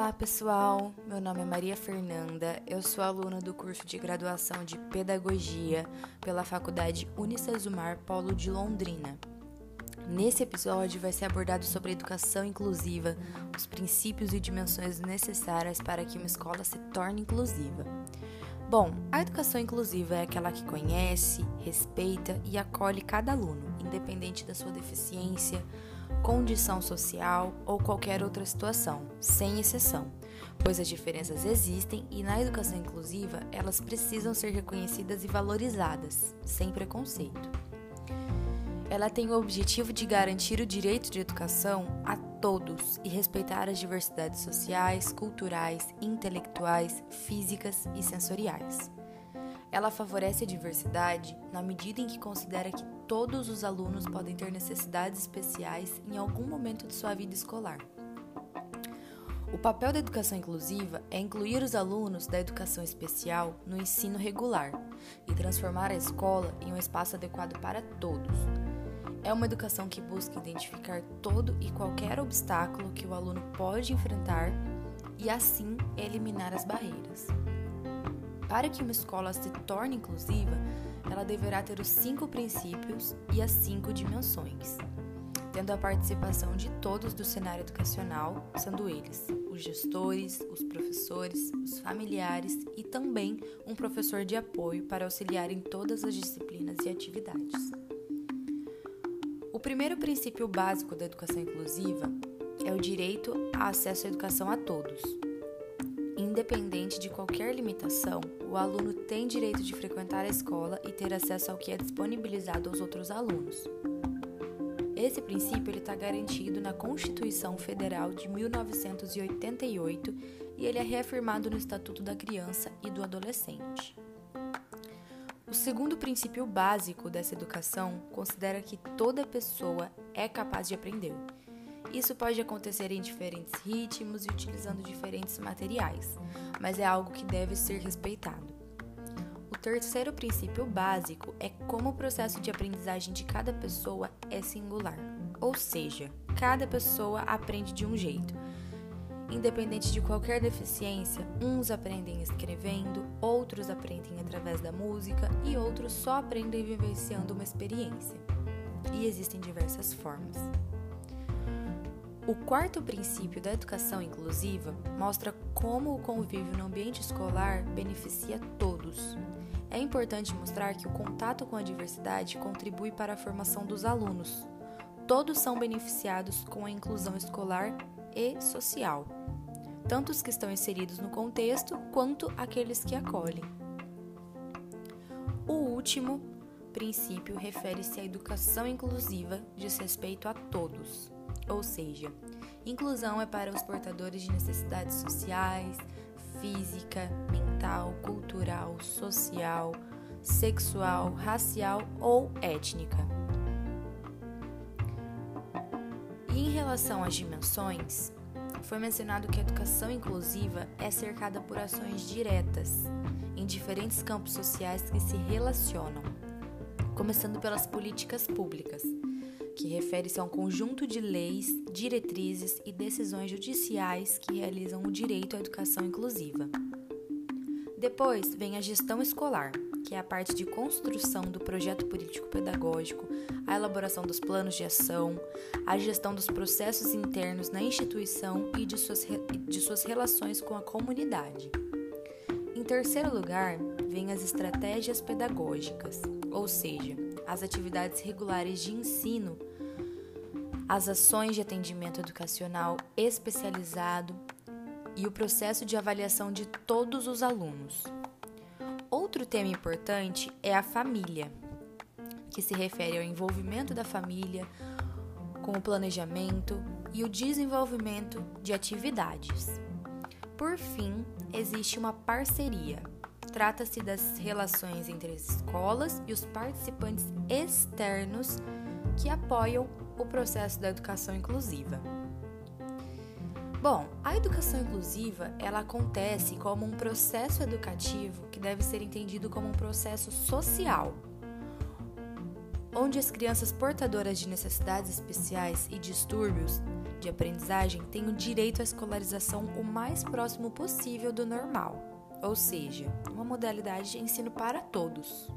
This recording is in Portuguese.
Olá pessoal, meu nome é Maria Fernanda, eu sou aluna do curso de graduação de Pedagogia pela Faculdade Unicesumar Polo de Londrina. Nesse episódio vai ser abordado sobre educação inclusiva, os princípios e dimensões necessárias para que uma escola se torne inclusiva. Bom, a educação inclusiva é aquela que conhece, respeita e acolhe cada aluno, independente da sua deficiência, condição social ou qualquer outra situação, sem exceção, pois as diferenças existem e na educação inclusiva elas precisam ser reconhecidas e valorizadas, sem preconceito. Ela tem o objetivo de garantir o direito de educação a todos e respeitar as diversidades sociais, culturais, intelectuais, físicas e sensoriais. Ela favorece a diversidade na medida em que considera que todos os alunos podem ter necessidades especiais em algum momento de sua vida escolar. O papel da educação inclusiva é incluir os alunos da educação especial no ensino regular e transformar a escola em um espaço adequado para todos. É uma educação que busca identificar todo e qualquer obstáculo que o aluno pode enfrentar e, assim, eliminar as barreiras. Para que uma escola se torne inclusiva, ela deverá ter os cinco princípios e as cinco dimensões, tendo a participação de todos do cenário educacional, sendo eles os gestores, os professores, os familiares e também um professor de apoio para auxiliar em todas as disciplinas e atividades. O primeiro princípio básico da educação inclusiva é o direito a acesso à educação a todos. Independente de qualquer limitação, o aluno tem direito de frequentar a escola e ter acesso ao que é disponibilizado aos outros alunos. Esse princípio está garantido na Constituição Federal de 1988 e ele é reafirmado no Estatuto da Criança e do Adolescente. O segundo princípio básico dessa educação considera que toda pessoa é capaz de aprender isso pode acontecer em diferentes ritmos e utilizando diferentes materiais, mas é algo que deve ser respeitado. O terceiro princípio básico é como o processo de aprendizagem de cada pessoa é singular, ou seja, cada pessoa aprende de um jeito. Independente de qualquer deficiência, uns aprendem escrevendo, outros aprendem através da música e outros só aprendem vivenciando uma experiência. E existem diversas formas. O quarto princípio da educação inclusiva mostra como o convívio no ambiente escolar beneficia todos. É importante mostrar que o contato com a diversidade contribui para a formação dos alunos. Todos são beneficiados com a inclusão escolar e social, tanto os que estão inseridos no contexto quanto aqueles que acolhem. O último princípio refere-se à educação inclusiva, diz respeito a todos. Ou seja, inclusão é para os portadores de necessidades sociais, física, mental, cultural, social, sexual, racial ou étnica. E em relação às dimensões, foi mencionado que a educação inclusiva é cercada por ações diretas em diferentes campos sociais que se relacionam, começando pelas políticas públicas que refere-se a um conjunto de leis, diretrizes e decisões judiciais que realizam o direito à educação inclusiva. Depois vem a gestão escolar, que é a parte de construção do projeto político-pedagógico, a elaboração dos planos de ação, a gestão dos processos internos na instituição e de suas, de suas relações com a comunidade. Em terceiro lugar, vem as estratégias pedagógicas, ou seja, as atividades regulares de ensino as ações de atendimento educacional especializado e o processo de avaliação de todos os alunos. Outro tema importante é a família, que se refere ao envolvimento da família com o planejamento e o desenvolvimento de atividades. Por fim, existe uma parceria. Trata-se das relações entre as escolas e os participantes externos que apoiam o processo da educação inclusiva. Bom, a educação inclusiva, ela acontece como um processo educativo que deve ser entendido como um processo social. onde as crianças portadoras de necessidades especiais e distúrbios de aprendizagem têm o direito à escolarização o mais próximo possível do normal, ou seja, uma modalidade de ensino para todos.